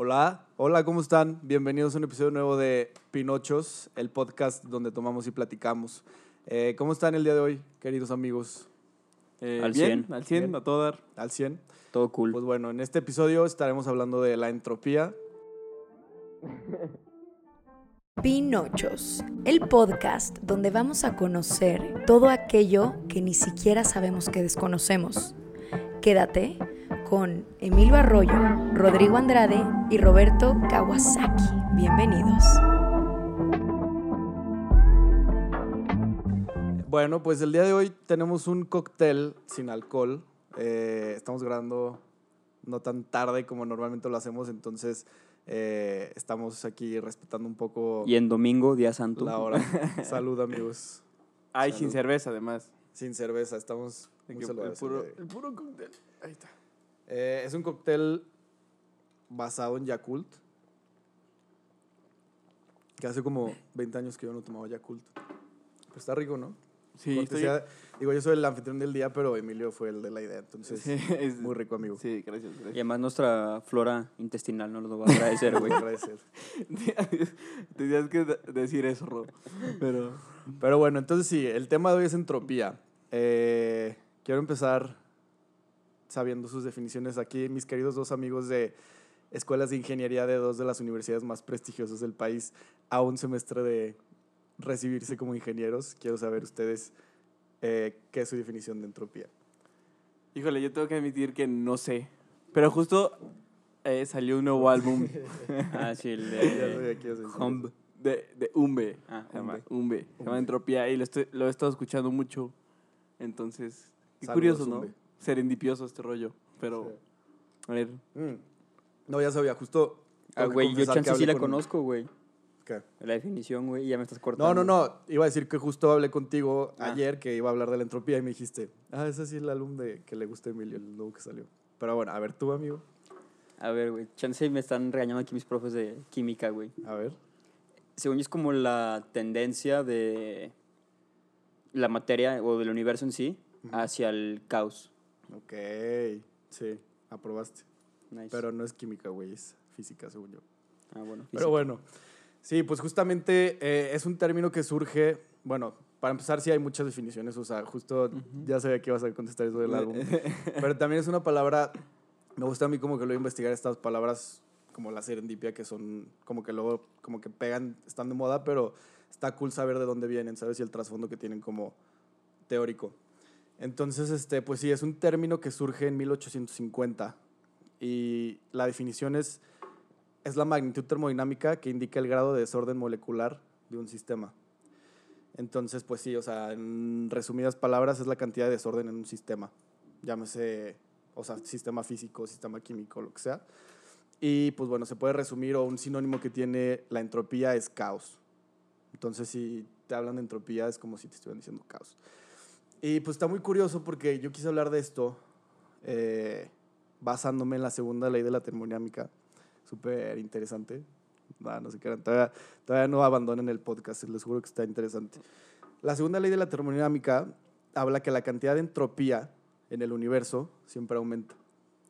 Hola, hola, ¿cómo están? Bienvenidos a un episodio nuevo de Pinochos, el podcast donde tomamos y platicamos. Eh, ¿Cómo están el día de hoy, queridos amigos? Eh, Al bien, 100. al 100, Bien. a todo dar. ¿Al 100? Todo cool. Pues bueno, en este episodio estaremos hablando de la entropía. Pinochos, el podcast donde vamos a conocer todo aquello que ni siquiera sabemos que desconocemos. Quédate con Emilio Arroyo, Rodrigo Andrade y Roberto Kawasaki. Bienvenidos. Bueno, pues el día de hoy tenemos un cóctel sin alcohol. Eh, estamos grabando no tan tarde como normalmente lo hacemos, entonces eh, estamos aquí respetando un poco Y en domingo, día santo. la hora. Salud, amigos. Ay, Salud. sin cerveza, además. Sin cerveza, estamos el, puro, el puro cóctel. Ahí está. Eh, es un cóctel basado en Yakult. Que hace como 20 años que yo no tomaba Yakult. Pero está rico, ¿no? Sí, estoy... Digo, yo soy el anfitrión del día, pero Emilio fue el de la idea. Entonces, Sí, es- muy rico, amigo. Sí, gracias. Y gracias. además nuestra flora intestinal no lo va a agradecer, güey. Agradecer. Tenías que de- decir eso, Ro. Pero... Pero bueno, entonces sí, el tema de hoy es entropía. Eh, quiero empezar sabiendo sus definiciones aquí. Mis queridos dos amigos de escuelas de ingeniería de dos de las universidades más prestigiosas del país, a un semestre de recibirse como ingenieros. Quiero saber ustedes eh, qué es su definición de entropía. Híjole, yo tengo que admitir que no sé. Pero justo eh, salió un nuevo álbum Ah, sí, el de... Humb. de, de Umbe. Ah, Se llama Umbe. Umbe. Se llama. Entropía y lo, estoy- lo he estado escuchando mucho. Entonces, qué Saludos, curioso, ¿no? Umbe. Serendipioso este rollo. Pero, a ver, Mm. No, ya sabía, justo. Ah, güey, yo chance sí la con- conozco, güey. ¿Qué? La definición, güey, ya me estás No, cortando. no, no. Iba a decir que justo hablé contigo Ah. ayer que iba a hablar de la entropía y me dijiste, ah, ese sí es el álbum de que le gusta a Emilio, el nuevo que salió. Pero bueno, a ver tú, amigo. A ver, güey, chance me están regañando aquí mis profes de química, güey. A ver. Según yo es como la tendencia de la materia o del universo en sí hacia el caos. Ok. Sí, aprobaste. Nice. Pero no es química, güey, es física, según yo. ah, bueno. Pero bueno. Sí, pues justamente eh, es un término que surge, bueno, para empezar sí hay muchas definiciones, o sea, justo ya sabía que ibas a contestar eso del álbum. Pero también es una palabra, me gusta a mí como que luego investigar estas palabras como la serendipia, que son como que luego, como que pegan, están de moda, pero está cool saber de dónde vienen, ¿sabes? Y el trasfondo que tienen como teórico. Entonces, este, pues sí, es un término que surge en 1850 y la definición es, es la magnitud termodinámica que indica el grado de desorden molecular de un sistema. Entonces, pues sí, o sea, en resumidas palabras, es la cantidad de desorden en un sistema. Llámese, o sea, sistema físico, sistema químico, lo que sea. Y pues bueno, se puede resumir o un sinónimo que tiene la entropía es caos. Entonces, si te hablan de entropía, es como si te estuvieran diciendo caos. Y pues está muy curioso porque yo quise hablar de esto eh, basándome en la segunda ley de la termodinámica. Súper interesante. No, no se crean. Todavía, todavía no abandonen el podcast, les juro que está interesante. La segunda ley de la termodinámica habla que la cantidad de entropía en el universo siempre aumenta.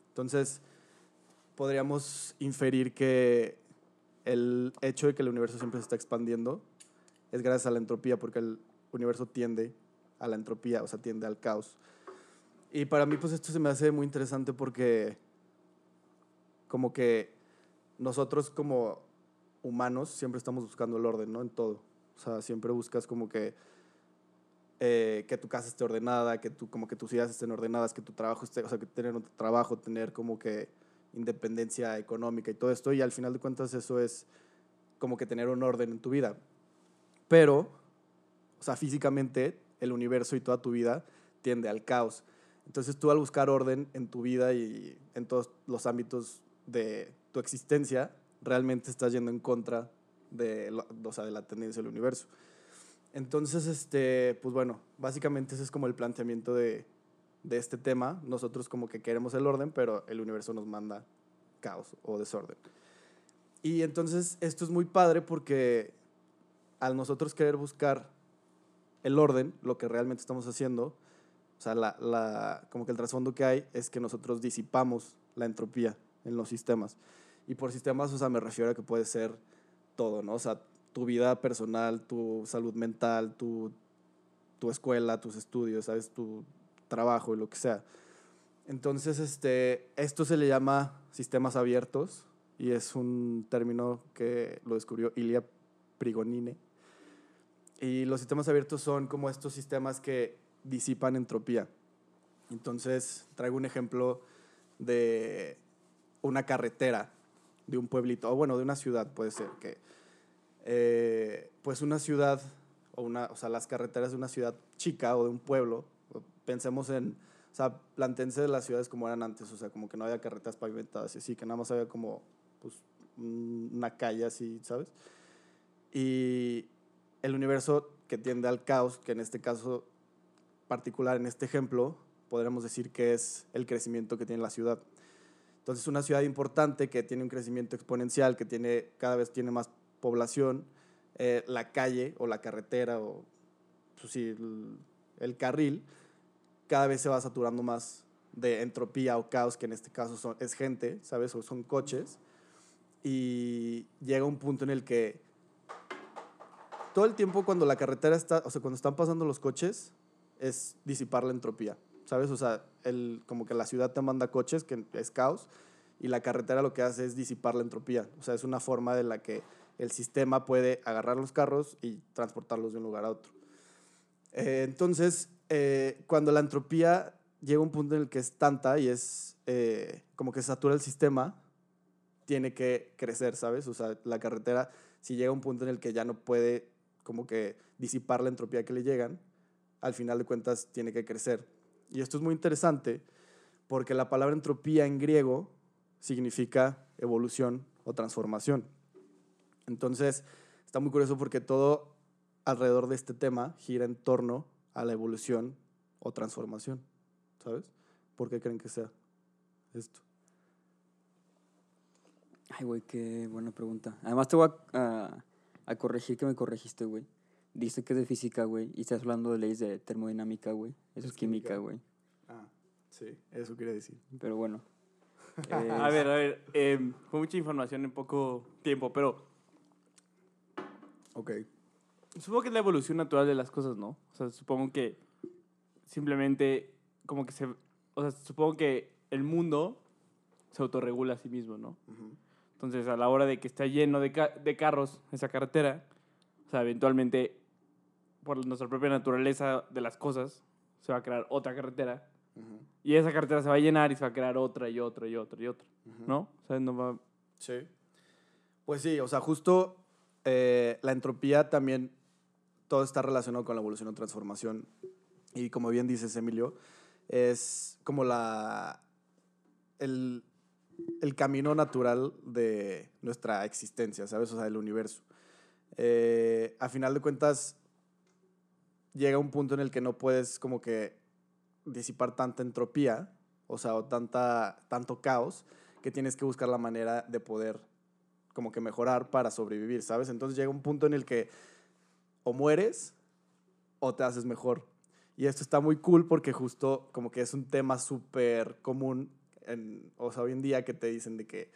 Entonces, podríamos inferir que el hecho de que el universo siempre se está expandiendo es gracias a la entropía, porque el universo tiende a la entropía, o sea, tiende al caos. Y para mí, pues esto se me hace muy interesante porque como que nosotros como humanos siempre estamos buscando el orden, ¿no? En todo. O sea, siempre buscas como que eh, que tu casa esté ordenada, que tu, como que tus ideas estén ordenadas, que tu trabajo esté, o sea, que tener un trabajo, tener como que independencia económica y todo esto, y al final de cuentas eso es como que tener un orden en tu vida. Pero, o sea, físicamente el universo y toda tu vida tiende al caos. Entonces tú al buscar orden en tu vida y en todos los ámbitos de tu existencia, realmente estás yendo en contra de, sea, de la tendencia del universo. Entonces, este, pues bueno, básicamente ese es como el planteamiento de, de este tema. Nosotros como que queremos el orden, pero el universo nos manda caos o desorden. Y entonces esto es muy padre porque al nosotros querer buscar el orden, lo que realmente estamos haciendo, o sea, la, la- como que el trasfondo que hay es que nosotros disipamos la entropía en los sistemas. Y por sistemas, o sea, me refiero a que puede ser todo, ¿no? O sea, tu vida personal, tu salud mental, tu, tu escuela, tus estudios, ¿sabes? Tu trabajo y lo que sea. Entonces, este, esto se le llama sistemas abiertos y es un término que lo descubrió Ilya Prigonine. Y los sistemas abiertos son como estos sistemas que disipan entropía. Entonces, traigo un ejemplo de una carretera de un pueblito, o bueno, de una ciudad puede ser, que eh, pues una ciudad, o, una, o sea, las carreteras de una ciudad chica o de un pueblo, pensemos en, o sea, plantense de las ciudades como eran antes, o sea, como que no había carreteras pavimentadas y así, que nada más había como pues, una calle así, ¿sabes? Y el universo que tiende al caos, que en este caso particular, en este ejemplo, podríamos decir que es el crecimiento que tiene la ciudad. Entonces, una ciudad importante que tiene un crecimiento exponencial, que tiene, cada vez tiene más población, eh, la calle o la carretera o pues sí, el, el, carril, cada vez se va saturando más de entropía o caos, que en este caso son, es gente, ¿sabes? O son coches. Y llega un punto en el que todo el tiempo cuando la carretera está, o sea, cuando están pasando los coches, es disipar la entropía, ¿sabes? O sea, el, como que la ciudad te manda coches, que es caos, y la carretera lo que hace es disipar la entropía. O sea, es una forma de la que el sistema puede agarrar los carros y transportarlos de un lugar a otro. Eh, entonces, eh, cuando la entropía llega a un punto en el que es tanta y es eh, como que satura el sistema, tiene que crecer, ¿sabes? O sea, la carretera, si llega a un punto en el que ya no puede como que disipar la entropía que le llegan, al final de cuentas tiene que crecer. Y esto es muy interesante porque la palabra entropía en griego significa evolución o transformación. Entonces, está muy curioso porque todo alrededor de este tema gira en torno a la evolución o transformación, ¿sabes? ¿Por qué creen que sea esto? Ay, güey, qué buena pregunta. Además te voy a, a corregir que me corregiste, güey. Dice que es de física, güey, y estás hablando de leyes de termodinámica, güey. Eso es, química, güey. Ah, sí, eso quiere decir. Pero bueno. A ver, a ver, eh, fue mucha información en poco tiempo, pero... Ok. Supongo que es la evolución natural de las cosas, ¿no? O sea, supongo que simplemente como que se... O sea, supongo que el mundo se autorregula a sí mismo, ¿no? Entonces, a la hora de que está lleno de, ca de carros esa carretera, o sea, eventualmente, por nuestra propia naturaleza de las cosas, se va a crear otra carretera. Uh -huh. Y esa carretera se va a llenar y se va a crear otra y otra y otra y otra. Uh -huh. ¿No? O sea, no va... Sí. Pues sí, o sea, justo eh, la entropía también, todo está relacionado con la evolución o transformación. Y como bien dices, Emilio, es como la... El, el camino natural de nuestra existencia, ¿sabes? O sea, del universo. Eh, a final de cuentas, llega un punto en el que no puedes como que disipar tanta entropía, o sea, o tanta, tanto caos, que tienes que buscar la manera de poder como que mejorar para sobrevivir, ¿sabes? Entonces llega un punto en el que o mueres o te haces mejor. Y esto está muy cool porque justo como que es un tema súper común, en, o sea, hoy en día que te dicen de que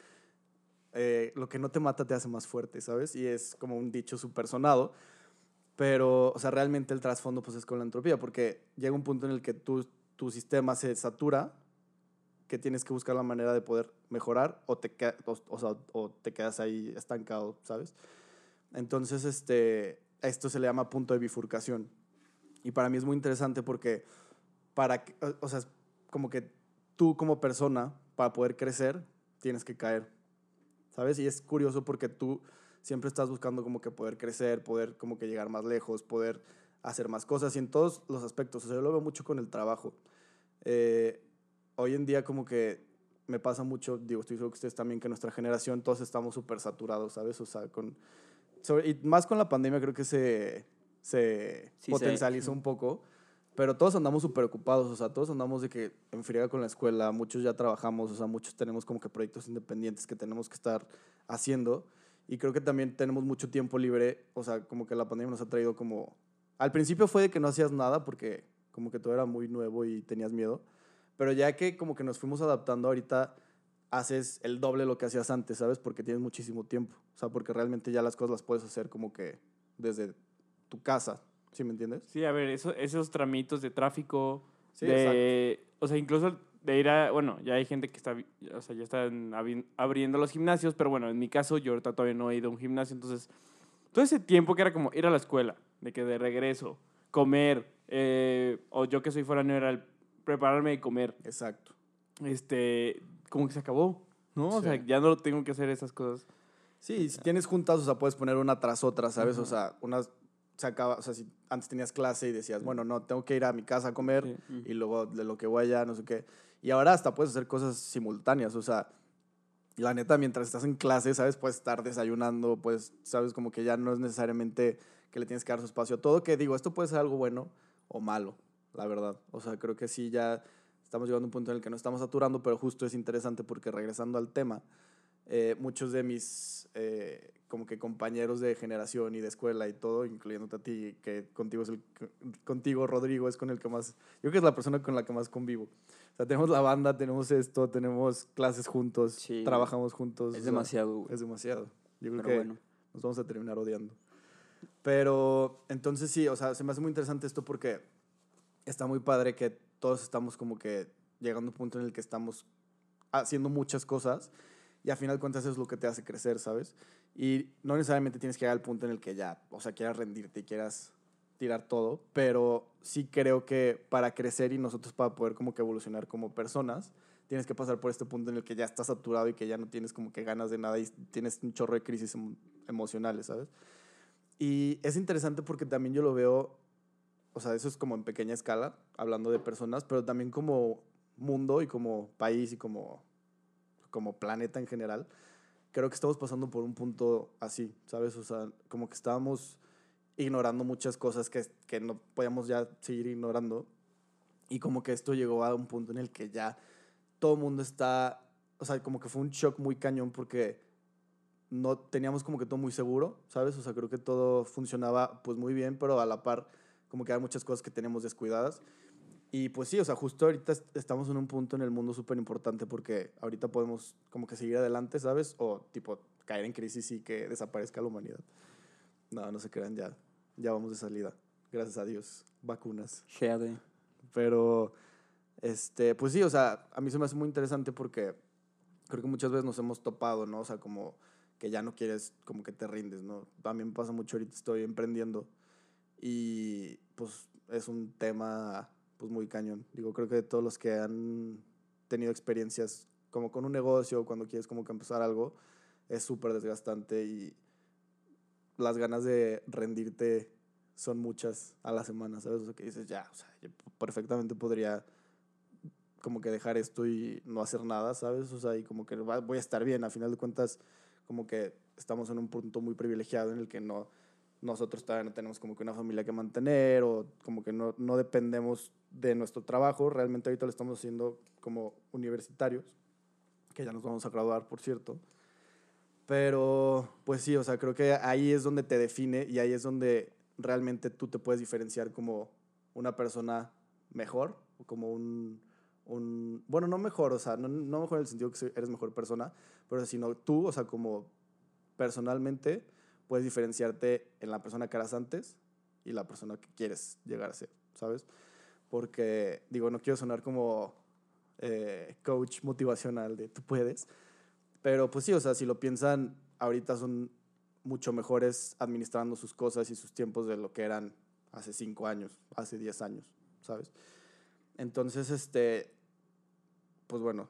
eh, lo que no te mata te hace más fuerte, ¿sabes? Y es como un dicho súper sonado. Pero, o sea, realmente el trasfondo pues es con la entropía, porque llega un punto en el que tu, tu sistema se satura, que tienes que buscar la manera de poder mejorar o te, o, o, sea, o te quedas ahí estancado, ¿sabes? Entonces, este, esto se le llama punto de bifurcación. Y para mí es muy interesante porque, para, o sea, como que tú como persona, para poder crecer, tienes que caer, ¿sabes? Y es curioso porque tú siempre estás buscando como que poder crecer, poder como que llegar más lejos, poder hacer más cosas y en todos los aspectos. O sea, yo lo veo mucho con el trabajo. Eh, hoy en día como que me pasa mucho, digo, estoy seguro que ustedes también, que nuestra generación todos estamos súper saturados, ¿sabes? O sea, con... Sobre, y más con la pandemia creo que se, se sí, potencializó sí. un poco, pero todos andamos súper ocupados, o sea, todos andamos de que en friega con la escuela, muchos ya trabajamos, o sea, muchos tenemos como que proyectos independientes que tenemos que estar haciendo. Y creo que también tenemos mucho tiempo libre, o sea, como que la pandemia nos ha traído como... Al principio fue de que no hacías nada porque como que todo era muy nuevo y tenías miedo, pero ya que como que nos fuimos adaptando ahorita, haces el doble lo que hacías antes, ¿sabes? Porque tienes muchísimo tiempo. O sea, porque realmente ya las cosas las puedes hacer como que desde tu casa, ¿sí me entiendes? Sí, a ver, eso, esos tramitos de tráfico, Sí, de, o sea, incluso de ir a, bueno, ya hay gente que está, o sea, ya están abri- abriendo los gimnasios, pero bueno, en mi caso yo ahorita todavía no he ido a un gimnasio, entonces, todo ese tiempo que era como ir a la escuela, de que de regreso, comer, eh, o yo que soy foráneo era el prepararme de comer, Exacto. este, como que se acabó, ¿no? O sea, ya no tengo que hacer esas cosas. Sí, y si tienes juntas, o sea, puedes poner una tras otra, ¿sabes? O sea, unas se acaba, o sea, si antes tenías clase y decías, bueno, no, tengo que ir a mi casa a comer Sí. y luego de lo que voy allá, no sé qué. Y ahora hasta puedes hacer cosas simultáneas, o sea, la neta, mientras estás en clase, ¿sabes? Puedes estar desayunando, pues, ¿sabes? Como que ya no es necesariamente que le tienes que dar su espacio todo, que digo, esto puede ser algo bueno o malo, la verdad. O sea, creo que sí ya estamos llegando a un punto en el que no estamos saturando, pero justo es interesante porque regresando al tema, eh, muchos de mis eh, como que compañeros de generación y de escuela y todo, incluyéndote a ti, que contigo, es el, contigo Rodrigo, es con el que más, yo creo que es la persona con la que más convivo. O sea, tenemos la banda, tenemos esto, tenemos clases juntos, Sí, trabajamos juntos. Es demasiado, güey. Es demasiado. Yo creo Pero que bueno. nos vamos a terminar odiando. Pero entonces sí, o sea, se me hace muy interesante esto porque está muy padre que todos estamos como que llegando a un punto en el que estamos haciendo muchas cosas y al final de cuentas es lo que te hace crecer, ¿sabes? Y no necesariamente tienes que llegar al punto en el que ya, o sea, quieras rendirte y quieras tirar todo, pero sí creo que para crecer y nosotros para poder como que evolucionar como personas, tienes que pasar por este punto en el que ya estás saturado y que ya no tienes como que ganas de nada y tienes un chorro de crisis emo- emocionales, ¿sabes? Y es interesante porque también yo lo veo, o sea, eso es como en pequeña escala, hablando de personas, pero también como mundo y como país y como, como planeta en general. Creo que estamos pasando por un punto así, ¿sabes? O sea, como que estábamos ignorando muchas cosas que, que no podíamos ya seguir ignorando. Y como que esto llegó a un punto en el que ya todo el mundo está, o sea, como que fue un shock muy cañón porque no teníamos como que todo muy seguro, ¿sabes? O sea, creo que todo funcionaba pues muy bien, pero a la par como que hay muchas cosas que tenemos descuidadas. Y pues sí, o sea, justo ahorita est- estamos en un punto en el mundo súper importante porque ahorita podemos como que seguir adelante, ¿sabes? O tipo caer en crisis y que desaparezca la humanidad. No, no se crean, ya, ya vamos de salida. Gracias a Dios. Vacunas. GAD. Pero, este, pues sí, o sea, a mí se me hace muy interesante porque creo que muchas veces nos hemos topado, ¿no? O sea, como que ya no quieres, como que te rindes, ¿no? También pasa mucho ahorita, estoy emprendiendo y pues es un tema pues muy cañón. Digo, creo que todos los que han tenido experiencias como con un negocio, cuando quieres como que empezar algo, es súper desgastante y las ganas de rendirte son muchas a la semana, ¿sabes? O sea, que dices, ya, o sea, yo perfectamente podría como que dejar esto y no hacer nada, ¿sabes? O sea, y como que voy a estar bien. A final de cuentas, como que estamos en un punto muy privilegiado en el que no, nosotros todavía no tenemos como que una familia que mantener o como que no, no dependemos de nuestro trabajo. Realmente ahorita lo estamos haciendo como universitarios, que ya nos vamos a graduar, por cierto. Pero, pues sí, o sea, creo que ahí es donde te define y ahí es donde realmente tú te puedes diferenciar como una persona mejor o como un, un bueno, no mejor, o sea, no, no mejor en el sentido que eres mejor persona, pero sino tú, o sea, como personalmente puedes diferenciarte en la persona que eras antes y la persona que quieres llegar a ser, ¿sabes? Porque, digo, no quiero sonar como eh, coach motivacional de tú puedes, pero pues sí, o sea, si lo piensan, ahorita son mucho mejores administrando sus cosas y sus tiempos de lo que eran hace cinco años, hace diez años, ¿sabes? Entonces, este, pues bueno,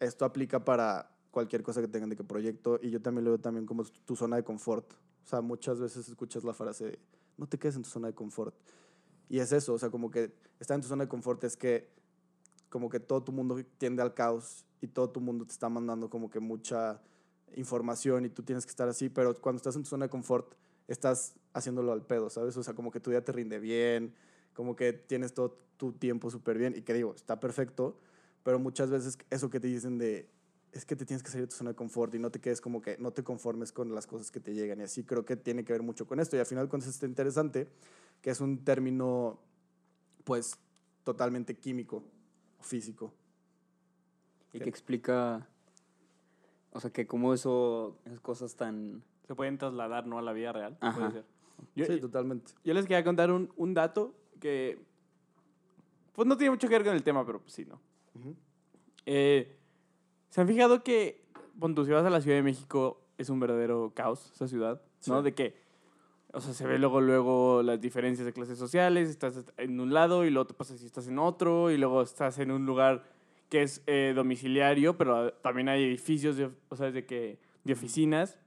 esto aplica para cualquier cosa que tengan de que proyecto y yo también lo veo también como tu zona de confort. O sea, muchas veces escuchas la frase, de, no te quedes en tu zona de confort. Y es eso, o sea, como que estar en tu zona de confort es que como que todo tu mundo tiende al caos y todo tu mundo te está mandando como que mucha información y tú tienes que estar así, pero cuando estás en tu zona de confort estás haciéndolo al pedo, ¿sabes? O sea, como que tu día te rinde bien, como que tienes todo tu tiempo súper bien y que digo, está perfecto, pero muchas veces eso que te dicen de es que te tienes que salir de tu zona de confort y no te quedes como que no te conformes con las cosas que te llegan y así creo que tiene que ver mucho con esto y al final cuando está interesante que es un término pues totalmente químico físico Y Sí. que explica, o sea, que cómo eso, esas cosas tan... Se pueden trasladar, ¿no? A la vida real. Ajá. Puede ser. Yo, sí, totalmente. yo les quería contar un, un dato que. Pues no tiene mucho que ver con el tema, pero pues sí, ¿no? Ujú. Eh, ¿Se han fijado que cuando si vas a la Ciudad de México es un verdadero caos esa ciudad? ¿No? Sí. De que, o sea, se ve luego, luego las diferencias de clases sociales, estás en un lado y luego te pasa si estás en otro y luego estás en un lugar que es eh, domiciliario, pero también hay edificios, de, o sea, de, que, de oficinas.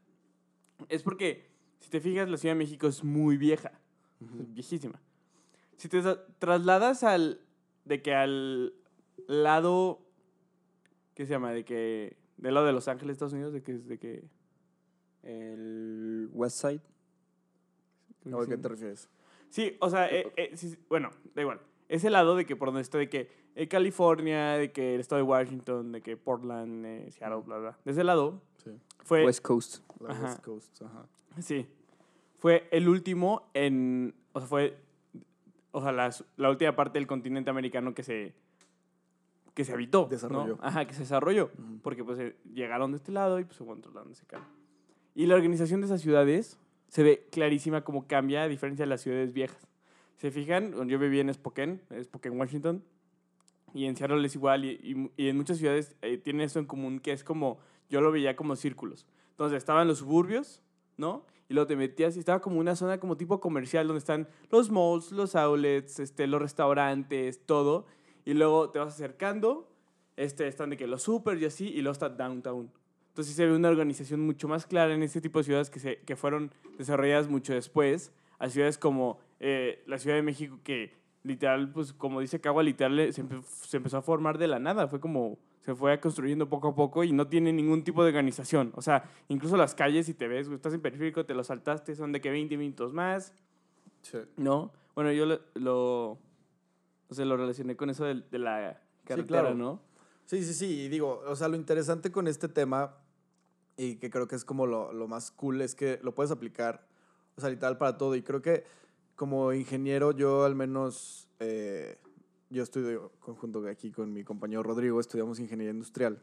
Es porque, si te fijas, la Ciudad de México es muy vieja, es viejísima. Si te tra- trasladas al, de que al lado, ¿qué se llama? De que, del lado de Los Ángeles, Estados Unidos, de que de que... El West Side. creo ¿A qué te refieres? Sí, o sea, eh, eh, sí, bueno, da igual. Ese lado de que por donde está, de que eh, California, de que el estado de Washington, de que Portland, Seattle, bla, bla. De ese lado Sí. fue... West Coast. La Ajá. West Coast, ajá. Sí. Fue el último en. O sea, fue. O sea, la, la última parte del continente americano que se. Que se habitó. ¿no? Desarrolló. Ajá, que se desarrolló. Ujú. Porque pues eh, llegaron de este lado y pues se fueron a otro lado donde se quedaron. Y la organización de esas ciudades se ve clarísima cómo cambia a diferencia de las ciudades viejas. Se fijan, yo viví en Spokane, Spokane, Washington, y en Seattle es igual, y, y- y en muchas ciudades eh, tienen eso en común, que es como, yo lo veía como círculos. Entonces estaban los suburbios, ¿no? Y luego te metías y estaba como una zona como tipo comercial donde están los malls, los outlets, este, los restaurantes, todo. Y luego te vas acercando, este, están de que los super y así, y luego está downtown. Entonces se ve una organización mucho más clara en este tipo de ciudades que, se, que fueron desarrolladas mucho después, a ciudades como eh, la Ciudad de México, que literal, pues como dice Cagua, literal eh, se, empe- se empezó a formar de la nada, fue como se fue construyendo poco a poco y no tiene ningún tipo de organización. O sea, incluso las calles, si te ves, estás en periférico, te lo saltaste, son de que 20 minutos más, Sí. ¿no? Bueno, yo lo, lo, o sea, lo relacioné con eso de, de la carretera, claro. ¿no? Sí, sí, sí. Y digo, o sea, lo interesante con este tema, y que creo que es como lo, lo más cool, es que lo puedes aplicar, o sea, literal para todo. Y creo que como ingeniero, yo al menos, eh, yo estudio conjunto aquí con mi compañero Rodrigo, estudiamos ingeniería industrial.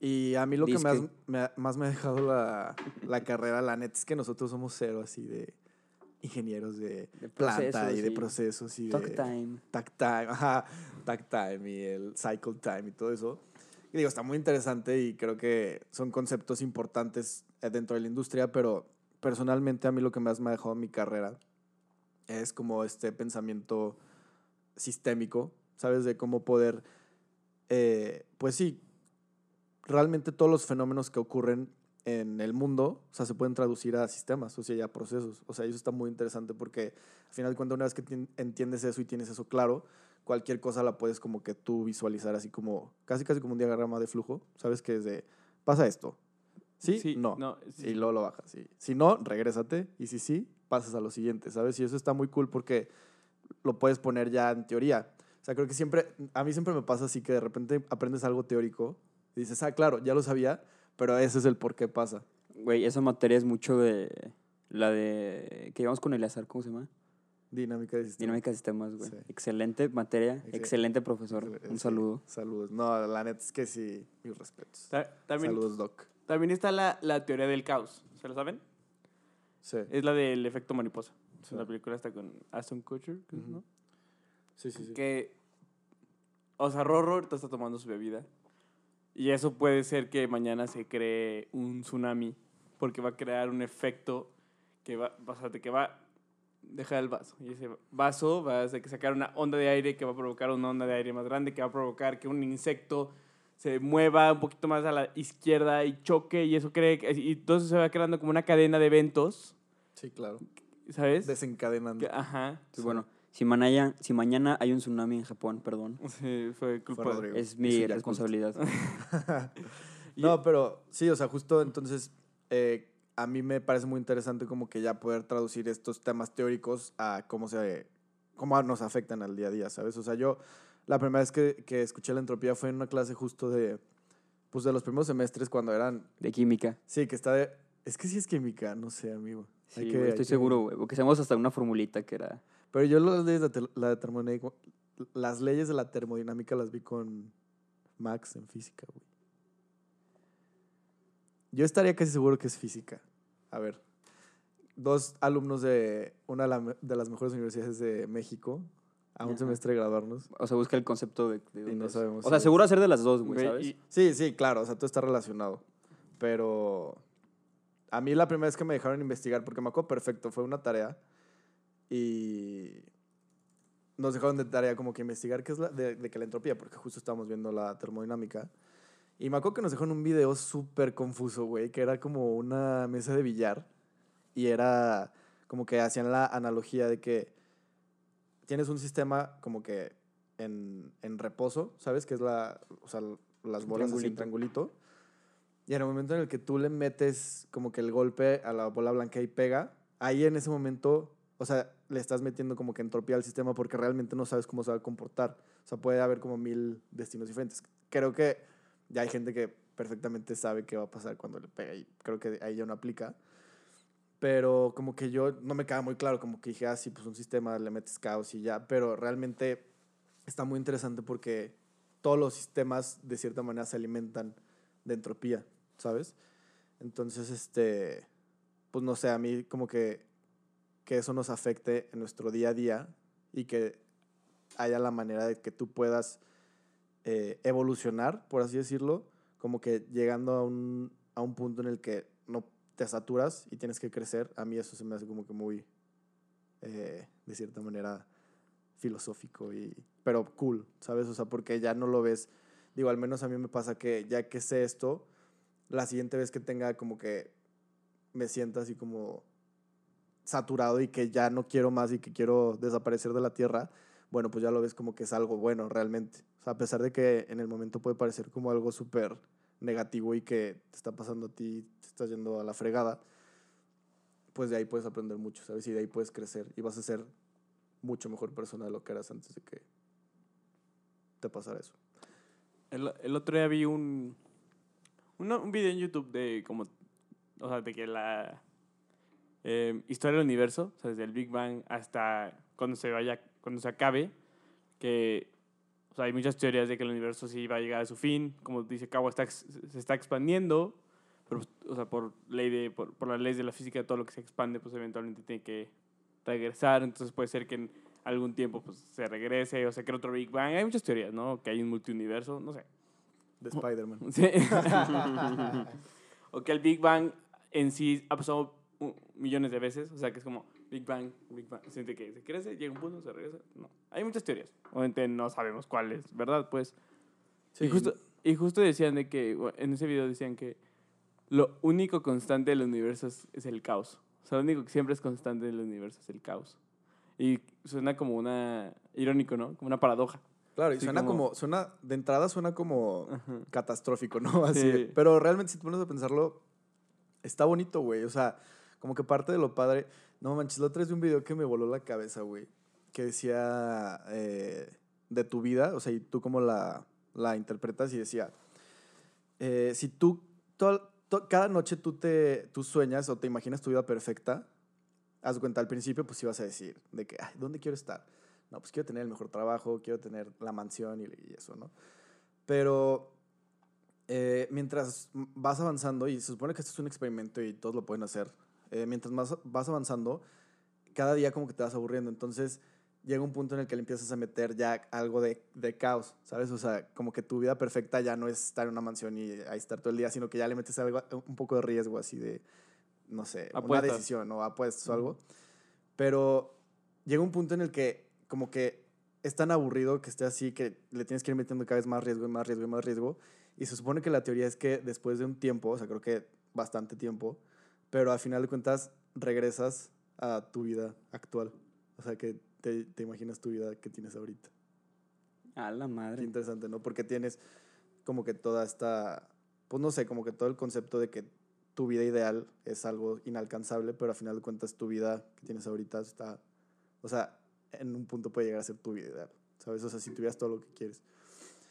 Y a mí lo que más Disque. me, ha- más me ha dejado la, la carrera, la neta, es que nosotros somos cero así de ingenieros de, De planta y de procesos y Talk de time. tag time, ajá, tag time y el cycle time y todo eso. Y digo, está muy interesante y creo que son conceptos importantes eh, dentro de la industria, pero personalmente a mí lo que más me ha dejado mi carrera es como este pensamiento sistémico, ¿sabes? De cómo poder, eh, pues sí, realmente todos los fenómenos que ocurren en el mundo, o sea, se pueden traducir a sistemas, o sea, ya a procesos. O sea, eso está muy interesante porque al final de cuentas, una vez que tien- entiendes eso y tienes eso claro, cualquier cosa la puedes como que tú visualizar así como, casi casi como un diagrama de flujo, ¿sabes? Que es de, pasa esto. ¿Sí? no. no sí. Y luego lo bajas. sí. Si no, regrésate. Y si sí, pasas a lo siguiente, ¿sabes? Y eso está muy cool porque lo puedes poner ya en teoría. O sea, creo que siempre, a mí siempre me pasa así que de repente aprendes algo teórico y dices, ah, claro, ya lo sabía, pero ese es el por qué pasa. Güey, esa materia es mucho de la de que llevamos con Eleazar, ¿cómo se llama? Dinámica de sistema. Dinámica de sistemas, güey. Sí. Excelente materia, Excel- excelente profesor. Sí, Un sí, saludo. Saludos. No, la neta es que sí, mis respetos. Ta- También, Saludos, Doc. también está la, la teoría del caos, ¿se lo saben? Sí. Es la del efecto mariposa. Sí. La película está con Aston Kutcher. ¿no? Sí, sí, sí. Que, o sea, Rorro está tomando su bebida. Y eso puede ser que mañana se cree un tsunami, porque va a crear un efecto que va, de que va, deja el vaso. Y ese vaso va a hacer que sacar una onda de aire que va a provocar una onda de aire más grande, que va a provocar que un insecto se mueva un poquito más a la izquierda y choque, y eso cree que, y entonces se va creando como una cadena de eventos, Sí, claro. ¿sabes? Desencadenando. Que- ajá. Sí, Bueno, si, manaya- si mañana hay un tsunami en Japón, perdón, Sí, fue culpa Fue de- Rodrigo. es mi responsabilidad. No, pero sí, o sea, justo entonces eh, a mí me parece muy interesante como que ya poder traducir estos temas teóricos a cómo se cómo nos afectan al día a día, ¿sabes? O sea, yo la primera vez que, que escuché la entropía fue en una clase justo de pues de los primeros semestres cuando eran De química. sí, que está de es que sí es química, no sé, amigo. Hay Sí, que- estoy seguro, güey. Porque hacemos hasta una formulita que era. Pero yo las leyes de, la termodinámica- las leyes de la termodinámica las vi con Max en física, güey. Yo estaría casi seguro que es física. A ver, dos alumnos de una de, la- de las mejores universidades de México a un Ajá. semestre de graduarnos. O sea, busca el concepto de... de Y no es. sabemos O sea, seguro hacer de las dos, güey, Güey, ¿sabes? y- Sí, sí, claro, o sea, todo está relacionado. Pero a mí la primera vez que me dejaron investigar, porque me acuerdo perfecto, fue una tarea y nos dejaron de tarea como que investigar qué es la, de, de que la entropía, porque justo estábamos viendo la termodinámica. Y me acuerdo que nos dejaron un video súper confuso, güey, que era como una mesa de billar y era como que hacían la analogía de que tienes un sistema como que en, en reposo, ¿sabes? Que es la, o sea, las bolas así en triangulito. Y en el momento en el que tú le metes como que el golpe a la bola blanca y pega, ahí en ese momento, o sea, le estás metiendo como que entropía al sistema porque realmente no sabes cómo se va a comportar. O sea, puede haber como mil destinos diferentes. Creo que ya hay gente que perfectamente sabe qué va a pasar cuando le pega y creo que ahí ya no aplica. Pero como que yo no me queda muy claro, como que dije, ah, sí, pues un sistema le metes caos y ya, pero realmente está muy interesante porque todos los sistemas de cierta manera se alimentan de entropía, ¿sabes? Entonces, este, pues no sé, a mí como que, que eso nos afecte en nuestro día a día y que haya la manera de que tú puedas eh, evolucionar, por así decirlo, como que llegando a un, a un punto en el que no te saturas y tienes que crecer, a mí eso se me hace como que muy, eh, de cierta manera, filosófico, y, pero cool, ¿sabes? O sea, porque ya no lo ves, digo, al menos a mí me pasa que ya que sé esto, la siguiente vez que tenga como que me sienta así como saturado y que ya no quiero más y que quiero desaparecer de la tierra, bueno, pues ya lo ves como que es algo bueno realmente. O sea, a pesar de que en el momento puede parecer como algo súper negativo y que te está pasando a ti, te estás yendo a la fregada, pues de ahí puedes aprender mucho, ¿sabes? Y de ahí puedes crecer y vas a ser mucho mejor persona de lo que eras antes de que te pasara eso. El, el otro día vi un, uno- un video en YouTube de como, o sea, de que la eh, historia del universo, o sea, desde el Big Bang hasta cuando se vaya, cuando se acabe, que, o sea, hay muchas teorías de que el universo sí va a llegar a su fin, como dice Cabo, está, se está expandiendo, pero, o sea, por ley de, por, por las leyes de la física, todo lo que se expande, pues eventualmente tiene que regresar, entonces puede ser que en algún tiempo pues se regrese o se cree otro Big Bang. Hay muchas teorías, ¿no? Que hay un multiuniverso, no sé. De Spider-Man. Sí. o que el Big Bang en sí ha pasado u- millones de veces, o sea que es como Big Bang, Big Bang, siente que se crece, llega un punto, se regresa. No, hay muchas teorías. Obviamente no sabemos cuál es, ¿verdad? Pues. Sí, Y, justo, y justo decían de que, en ese video decían que lo único constante del universo es, es el caos. O sea, lo único que siempre es constante del universo es el caos. Y suena como una, irónico, ¿no? Como una paradoja. Claro, y Sí, suena como- como, suena, de entrada suena como Ajá. catastrófico, ¿no? Así, Sí. pero realmente si te pones a pensarlo, está bonito, güey, o sea, como que parte de lo padre, no manches, la otra vi un video que me voló la cabeza, güey, que decía eh, de tu vida, o sea, y tú cómo la, la interpretas y decía, eh, si tú, to- to- cada noche tú, te, tú sueñas o te imaginas tu vida perfecta, haz cuenta, al principio pues ibas a decir de que, ay, ¿dónde quiero estar? No, pues quiero tener el mejor trabajo, quiero tener la mansión y, y eso, ¿no? Pero eh, mientras vas avanzando, y se supone que esto es un experimento y todos lo pueden hacer, eh, mientras más vas avanzando, cada día como que te vas aburriendo. Entonces llega un punto en el que le empiezas a meter ya algo de, de caos, ¿sabes? O sea, como que tu vida perfecta ya no es estar en una mansión y ahí estar todo el día, sino que ya le metes algo, un poco de riesgo así de, no sé, una decisión o apuestas o algo. Pero llega un punto en el que como que es tan aburrido que esté así que le tienes que ir metiendo cada vez más riesgo y más riesgo y más riesgo. Y se supone que la teoría es que después de un tiempo, o sea, creo que bastante tiempo, pero al final de cuentas regresas a tu vida actual. O sea, que te, te imaginas tu vida que tienes ahorita. A la Qué madre. interesante, ¿no? Porque tienes como que toda esta, pues no sé, como que todo el concepto de que tu vida ideal es algo inalcanzable, pero al final de cuentas tu vida que tienes ahorita está, o sea, en un punto puede llegar a ser tu vida ideal, ¿sabes? O sea, si tuvieras todo lo que quieres.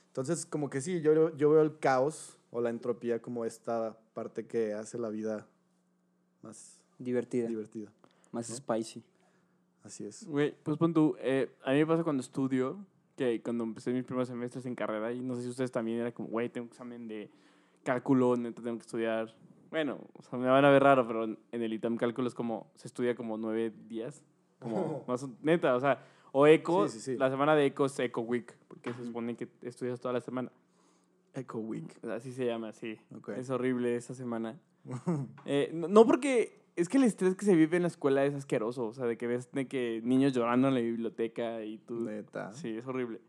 Entonces, como que sí, yo, yo veo el caos o la entropía como esta parte que hace la vida más Divertida. divertida. Más ¿no? spicy. Así es. Güey, pues pon tú, eh, a mí me pasa cuando estudio que cuando empecé mis primeros semestres en carrera, y no sé si ustedes también, era como, güey, tengo examen de cálculo, neta, tengo que estudiar. Bueno, o sea, me van a ver raro, pero en el ITAM cálculo es como, se estudia como nueve días. Como, más, neta, o sea, o eco, Sí, sí, sí. la semana de eco es eco week, porque se supone que estudias toda la semana. Echo Week. Así se llama, sí. Ok. Es horrible esa semana. Eh, no, porque es que el estrés que se vive en la escuela es asqueroso, o sea, de que ves de que niños llorando en la biblioteca y tú... Neta. Sí, es horrible.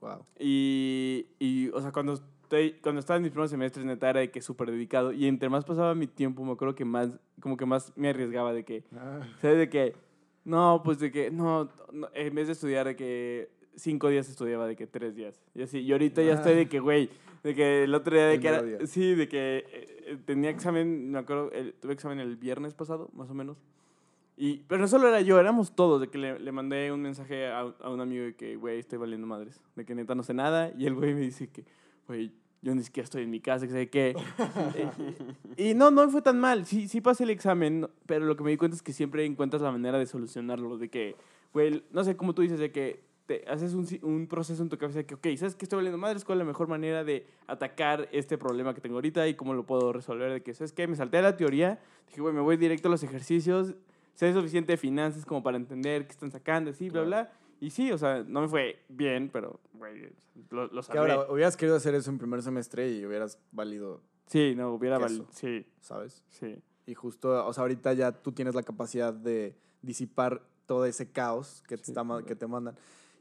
Wow. Y, y, o sea, cuando, estoy, cuando estaba en mis primeros semestres, neta, era de que súper dedicado. Y entre más pasaba mi tiempo, me acuerdo que más, como que más me arriesgaba de que, ¿sabes? De que, no, pues de que, no, no, en vez de estudiar de que cinco días estudiaba de que tres días. Y así, y ahorita ya estoy de que, güey, de que el otro día de El que era, mediodía. sí, de que eh, eh, tenía examen, me acuerdo, el- tuve examen el viernes pasado, más o menos. Y, pero no solo era yo, éramos todos, de que le, le mandé un mensaje a, a un amigo de que, güey, estoy valiendo madres, de que neta no sé nada, y el güey me dice que, güey, yo ni siquiera estoy en mi casa, que sé qué. y, no, no fue tan mal, sí, sí pasé el examen, pero lo que me di cuenta es que siempre encuentras la manera de solucionarlo, de que, güey, no sé, cómo tú dices, de que te haces un, un proceso en tu cabeza de que, ok, ¿sabes que estoy valiendo madres? ¿Cuál es la mejor manera de atacar este problema que tengo ahorita y cómo lo puedo resolver? De que, ¿sabes qué? Me salté a la teoría, dije, güey, me voy directo a los ejercicios, sé suficiente de finanzas como para entender qué están sacando, así, bla, bla. Y sí, o sea, no me fue bien, pero, güey, lo, lo Que ahora, hubieras querido hacer eso en primer semestre y hubieras valido, Sí, no, hubiera valido. Sí, ¿sabes? sí. Y justo, o sea, ahorita ya tú tienes la capacidad de disipar todo ese caos que te, Sí, está claro. que te mandan.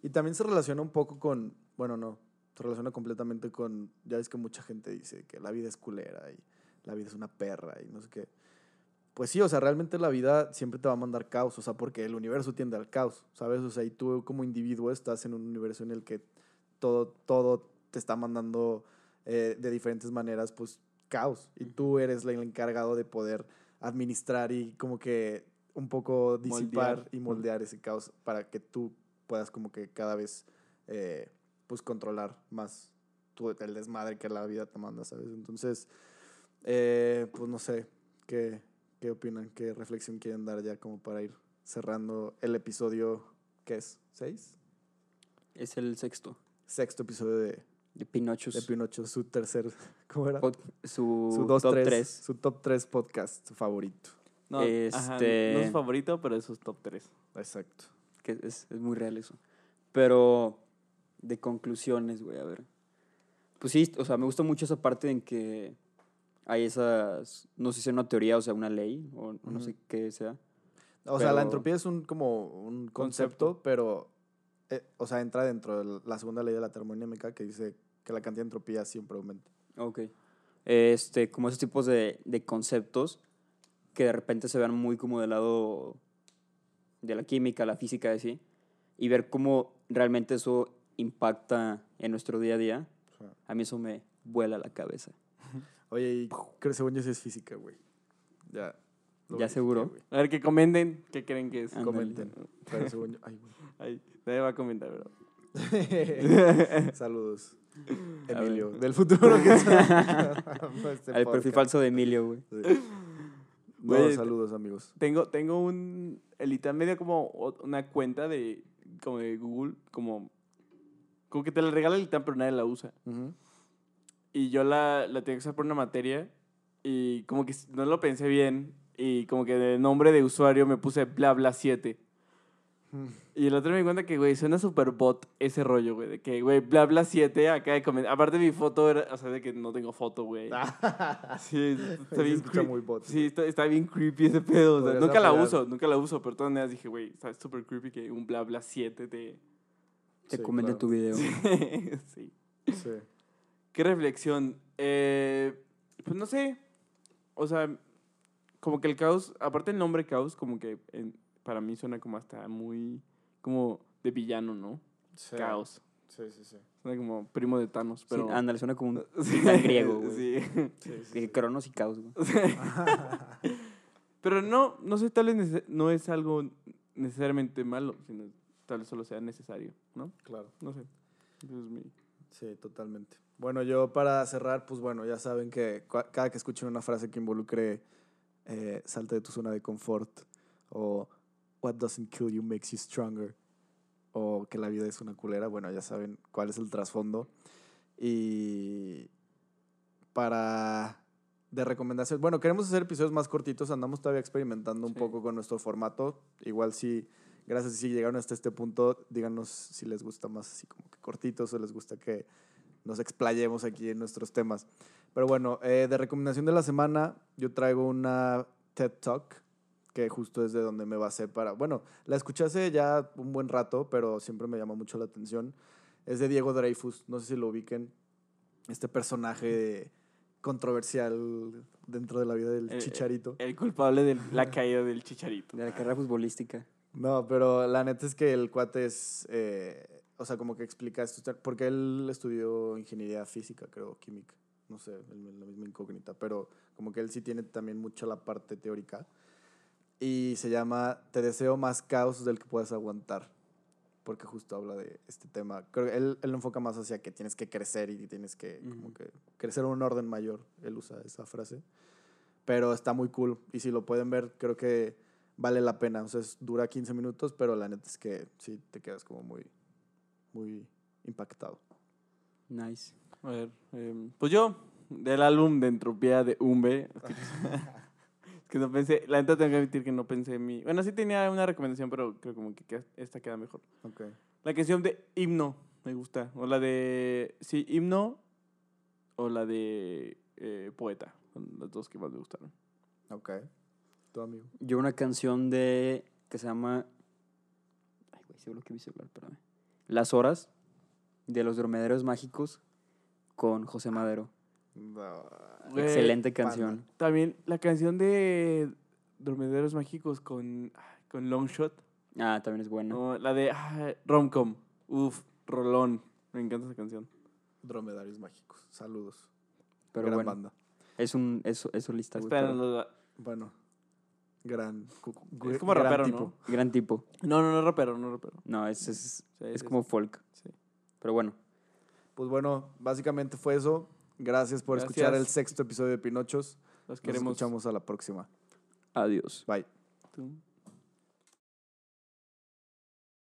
Y también se relaciona un poco con, bueno, no, se relaciona completamente con, ya ves que mucha gente dice que la vida es culera y la vida es una perra y no sé qué. Pues sí, o sea, realmente la vida siempre te va a mandar caos, o sea, porque el universo tiende al caos, ¿sabes? O sea, y tú como individuo estás en un universo en el que todo, todo te está mandando eh, de diferentes maneras, pues, caos. Y tú eres el encargado de poder administrar y como que un poco disipar Moldear. y moldear ese caos para que tú puedas como que cada vez, eh, pues, controlar más tu, el desmadre que la vida te manda, ¿sabes? Entonces, eh, pues, no sé, ¿qué, ¿qué opinan? ¿Qué reflexión quieren dar ya como para ir cerrando el episodio, ¿qué es? ¿Seis? Es el sexto Sexto episodio de, de Pinochos. de Pinocho, su tercer, ¿cómo era? Pod- su, su dos, top tres, 3. Su top 3 podcast favorito. No, ajá, Este- no es favorito, pero es top 3. Exacto. Que es, es muy real eso. Pero de conclusiones, güey, a ver. Pues sí, o sea, me gusta mucho esa parte en que hay esas, no sé si es una teoría, o sea, una ley, o no sé qué sea. O sea, la entropía es un como un concepto, pero eh, o sea, entra dentro de la segunda ley de la termodinámica que dice que la cantidad de entropía siempre aumenta. Ok. Este, como esos tipos de, de conceptos que de repente se vean muy como del lado de la química, la física, así, y ver cómo realmente eso impacta en nuestro día a día, a mí eso me vuela la cabeza. oye, y creo según yo sí es física, güey. Ya. lo ¿Ya seguro? güey. A ver, que comenten qué creen que es. Ándale. Comenten. Pero según yo, ay, güey. Ahí, nadie va a comentar, ¿verdad? Saludos. Emilio, del futuro que está. este El perfil falso de Emilio, güey. Sí. No, Güey, saludos, amigos. Tengo, tengo un. El ITAM me dio como una cuenta de. Como de Google, como. Como que te la regala el ITAM, pero nadie la usa. Ujú. Y yo la, la tenía que usar por una materia. Y como que no lo pensé bien. Y como que de nombre de usuario me puse bla bla 7. Y el otro me di cuenta que, güey, suena super bot ese rollo, güey. De que, güey, bla bla 7 acá de comentar. Aparte mi foto era. O sea, de que no tengo foto, güey. Sí, está Se bien creep- muy bot. Sí, está, está bien creepy ese pedo. o sea, nunca la uso, nunca la uso, pero de todas maneras dije, güey, está súper creepy que un bla bla 7 te. Te Sí, comenta claro. tu video. sí. Sí. ¿Qué reflexión? Eh, pues no sé. O sea, como que el caos, aparte el nombre caos, como que en- para mí suena como hasta muy. como de villano, ¿no? Sí. Caos. Sí, sí, sí. Suena como primo de Thanos, Sí, pero. ándale, suena como un Sí, griego, güey. Sí. sí, sí, sí. Cronos y Caos, güey. Pero no, no sé, tal vez no es algo necesariamente malo, sino tal vez solo sea necesario, ¿no? Claro. No sé. Ese es mi- Sí, totalmente. Bueno, yo para cerrar, pues bueno, ya saben que cada que escuchen una frase que involucre eh, salte de tu zona de confort o what doesn't kill you makes you stronger o que la vida es una culera. Bueno, ya saben cuál es el trasfondo. Y para de recomendaciones. Bueno, queremos hacer episodios más cortitos, andamos todavía experimentando un Sí. poco con nuestro formato. Igual si, gracias si llegaron hasta este punto, díganos si les gusta más así como que cortitos o les gusta que nos explayemos aquí en nuestros temas. Pero bueno, eh, de recomendación de la semana, yo traigo una TED Talk, que justo es de donde me basé para... Bueno, la escuché hace ya un buen rato, pero siempre me llama mucho la atención. Es de Diego Dreyfus, no sé si lo ubiquen. Este personaje controversial dentro de la vida del El- chicharito. El culpable de la caída del chicharito. De la carrera futbolística. No, pero la neta es que el cuate es, eh, o sea, como que explica esto, porque él estudió ingeniería física, creo, química, no sé, el- la misma incógnita, pero como que él sí tiene también mucho la parte teórica. Y se llama Te deseo más caos del que puedas aguantar, porque justo habla de este tema. Creo que él, él lo enfoca más hacia que tienes que crecer y tienes que, como Ujú. que, crecer en un orden mayor, él usa esa frase. Pero está muy cool, y si lo pueden ver, creo que vale la pena. O sea, es- dura 15 minutos, pero la neta es que sí te quedas como muy, muy impactado. Nice. A ver, em, pues yo, del álbum de Entropía de Umbe. que no pensé, la neta tengo que admitir que no pensé en mi. Bueno, sí tenía una recomendación, pero creo como que esta queda mejor. Ok. La canción de Himno me gusta. O la de. Sí, Himno. O la de eh, Poeta. Son las dos que más me gustaron. Ok. Tu amigo. Yo una canción de que se llama Ay, güey, seguro que mi celular, espérame. Las horas de los dromedarios mágicos con José Madero. Excelente canción. También la canción de Dormederos Mágicos con, con Longshot. Ah, también es buena. No, la de ah, Romcom. Uf, Rolón. Me encanta esa canción. Dromedarios mágicos. Saludos. pero Gran bueno, banda. es un es, es solista, no, Bueno. Gran. es como gran rapero, tipo. ¿no? gran tipo. No, no, no rapero, no rapero. No, es es, Sí, es sí, como folk. sí. Pero bueno, Pues bueno, básicamente fue eso. Gracias por Gracias. escuchar el sexto episodio de Pinochos. Los Nos queremos. escuchamos a la próxima. adiós. Bye.